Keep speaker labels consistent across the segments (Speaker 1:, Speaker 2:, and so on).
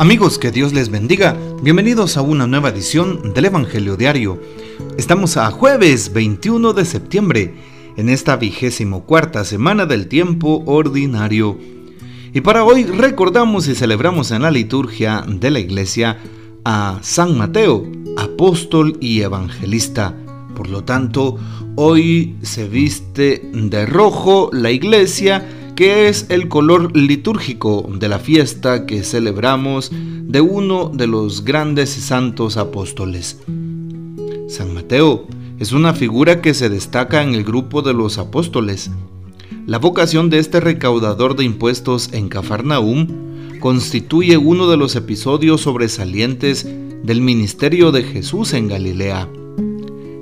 Speaker 1: Amigos, que Dios les bendiga. Bienvenidos a una nueva edición del Evangelio Diario. Estamos a jueves 21 de septiembre, en esta vigésimo cuarta semana del tiempo ordinario. Y para hoy recordamos y celebramos en la liturgia de la iglesia a San Mateo, apóstol y evangelista. Por lo tanto, hoy se viste de rojo la iglesia que es el color litúrgico de la fiesta que celebramos de uno de los grandes y santos apóstoles. San Mateo es una figura que se destaca en el grupo de los apóstoles. La vocación de este recaudador de impuestos en Cafarnaúm constituye uno de los episodios sobresalientes del ministerio de Jesús en Galilea.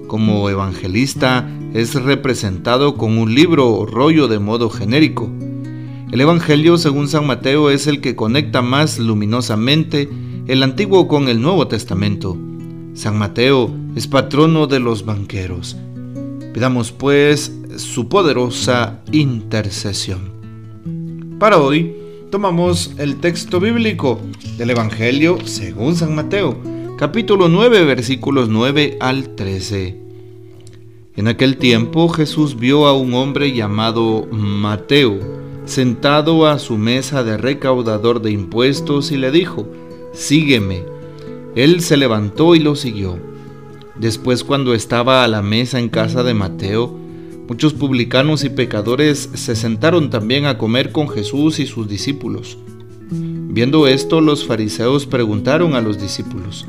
Speaker 1: Como evangelista es representado con un libro o rollo de modo genérico, el Evangelio según San Mateo es el que conecta más luminosamente el Antiguo con el Nuevo Testamento. San Mateo es patrono de los banqueros. Pidamos pues su poderosa intercesión. Para hoy tomamos el texto bíblico del Evangelio según San Mateo, capítulo 9, versículos 9 al 13. En aquel tiempo Jesús vio a un hombre llamado Mateo, sentado a su mesa de recaudador de impuestos y le dijo, Sígueme. Él se levantó y lo siguió. Después cuando estaba a la mesa en casa de Mateo, muchos publicanos y pecadores se sentaron también a comer con Jesús y sus discípulos. Viendo esto, los fariseos preguntaron a los discípulos,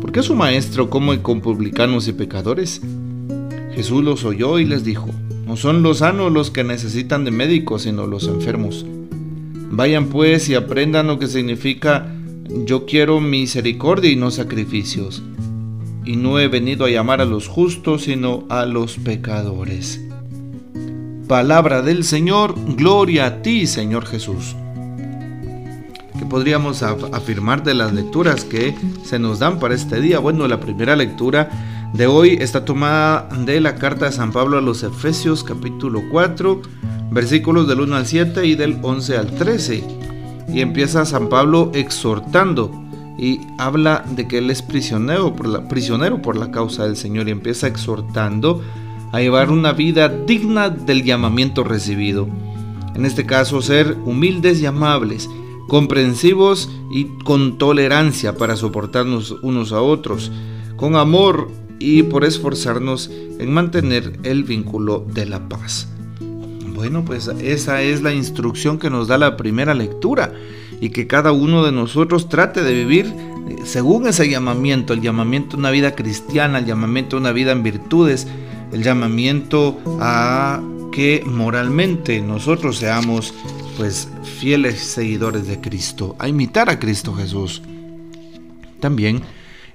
Speaker 1: ¿por qué su maestro come con publicanos y pecadores? Jesús los oyó y les dijo, no son los sanos los que necesitan de médicos, sino los enfermos. Vayan pues y aprendan lo que significa yo quiero misericordia y no sacrificios. Y no he venido a llamar a los justos, sino a los pecadores. Palabra del Señor, gloria a ti, Señor Jesús. ¿Qué podríamos afirmar de las lecturas que se nos dan para este día? Bueno, la primera lectura de hoy está tomada de la carta de San Pablo a los Efesios capítulo 4, versículos del 1 al 7 y del 11 al 13. Y empieza San Pablo exhortando y habla de que él es prisionero por la, prisionero por la causa del Señor y empieza exhortando a llevar una vida digna del llamamiento recibido. En este caso, ser humildes y amables, comprensivos y con tolerancia para soportarnos unos a otros, con amor y por esforzarnos en mantener el vínculo de la paz. Bueno, pues esa es la instrucción que nos da la primera lectura y que cada uno de nosotros trate de vivir según ese llamamiento, el llamamiento a una vida cristiana, el llamamiento a una vida en virtudes, el llamamiento a que moralmente nosotros seamos pues fieles seguidores de Cristo, a imitar a Cristo Jesús. También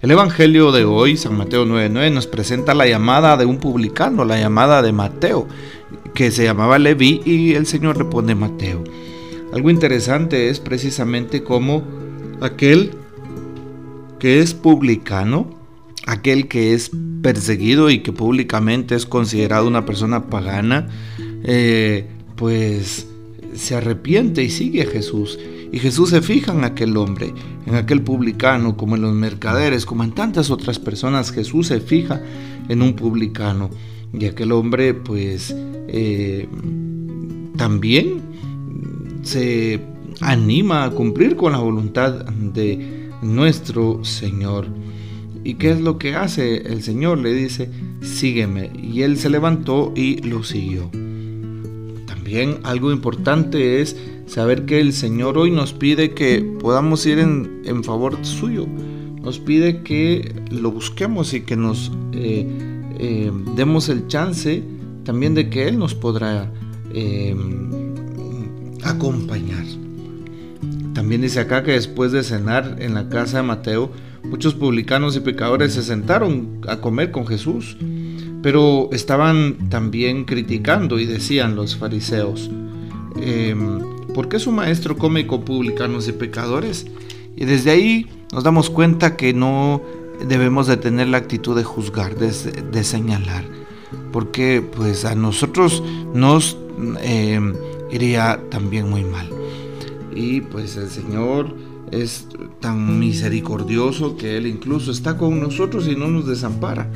Speaker 1: el Evangelio de hoy, San Mateo 9:9, nos presenta la llamada de un publicano, la llamada de Mateo, que se llamaba Leví y el Señor responde Mateo. Algo interesante es precisamente cómo aquel que es publicano, aquel que es perseguido y que públicamente es considerado una persona pagana, eh, pues se arrepiente y sigue a Jesús. Y Jesús se fija en aquel hombre, en aquel publicano, como en los mercaderes, como en tantas otras personas. Jesús se fija en un publicano. Y aquel hombre, pues, eh, también se anima a cumplir con la voluntad de nuestro Señor. ¿Y qué es lo que hace el Señor? Le dice, sígueme. Y él se levantó y lo siguió. También algo importante es saber que el Señor hoy nos pide que podamos ir en, favor suyo. Nos pide que lo busquemos y que nos eh, eh, demos el chance también de que Él nos podrá eh, acompañar. También dice acá que después de cenar en la casa de Mateo, muchos publicanos y pecadores se sentaron a comer con Jesús, pero estaban también criticando y decían los fariseos, ¿Por qué su maestro come con y pecadores? Y desde ahí nos damos cuenta que no debemos de tener la actitud de juzgar, de, señalar, porque pues a nosotros nos em, iría también muy mal. Y pues el Señor es tan misericordioso que Él incluso está con nosotros y no nos desampara.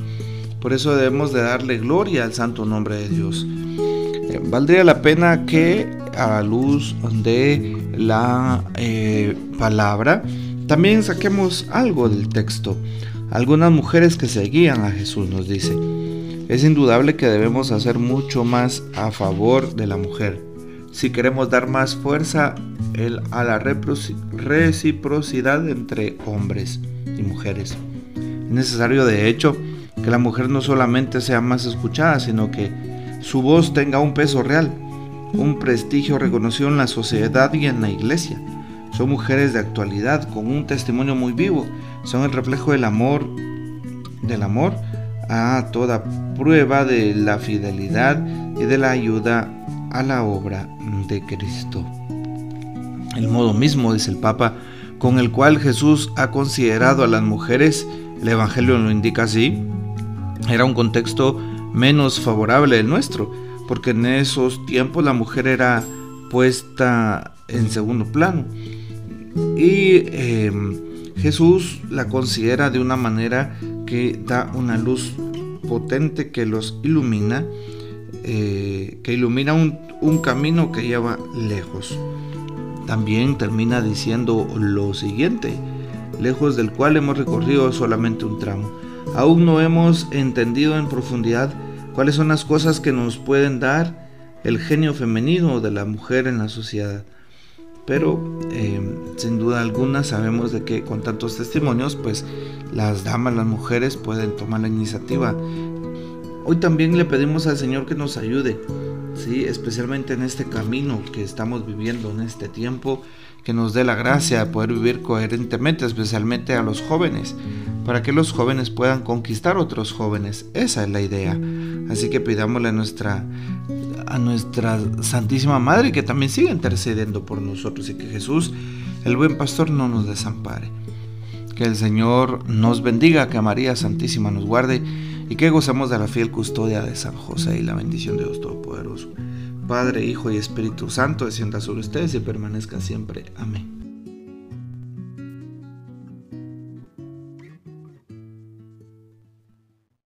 Speaker 1: Por eso debemos de darle gloria al santo nombre de Dios. Eh, valdría la pena que a la luz de la eh, palabra también saquemos algo del texto. Algunas mujeres que seguían a Jesús nos dice, es indudable que debemos hacer mucho más a favor de la mujer. Si queremos dar más fuerza a la reciprocidad entre hombres y mujeres. Es necesario de hecho que la mujer no solamente sea más escuchada, sino que su voz tenga un peso real, un prestigio reconocido en la sociedad y en la iglesia. Son mujeres de actualidad con un testimonio muy vivo, son el reflejo del amor, del amor a toda prueba de la fidelidad y de la ayuda a la obra de Cristo. El modo mismo, dice el Papa, con el cual Jesús ha considerado a las mujeres, el Evangelio lo indica así, era un contexto menos favorable del nuestro, porque en esos tiempos la mujer era puesta en segundo plano. Y em, Jesús la considera de una manera que da una luz potente que los ilumina, eh, que ilumina un, un camino que lleva lejos. También termina diciendo lo siguiente, lejos del cual hemos recorrido solamente un tramo. Aún no hemos entendido en profundidad cuáles son las cosas que nos pueden dar el genio femenino de la mujer en la sociedad. Pero eh, sin duda alguna sabemos de que con tantos testimonios, pues las damas, las mujeres pueden tomar la iniciativa. Hoy también le pedimos al Señor que nos ayude, ¿sí? especialmente en este camino que estamos viviendo en este tiempo, que nos dé la gracia de poder vivir coherentemente, especialmente a los jóvenes, para que los jóvenes puedan conquistar otros jóvenes. Esa es la idea. Así que pidámosle a nuestra, a nuestra Santísima Madre que también siga intercediendo por nosotros y que Jesús, el buen pastor, no nos desampare. Que el Señor nos bendiga, que María Santísima nos guarde y que gozamos de la fiel custodia de San José y la bendición de Dios Todopoderoso. Padre, Hijo y Espíritu Santo, descienda sobre ustedes y permanezca siempre. Amén.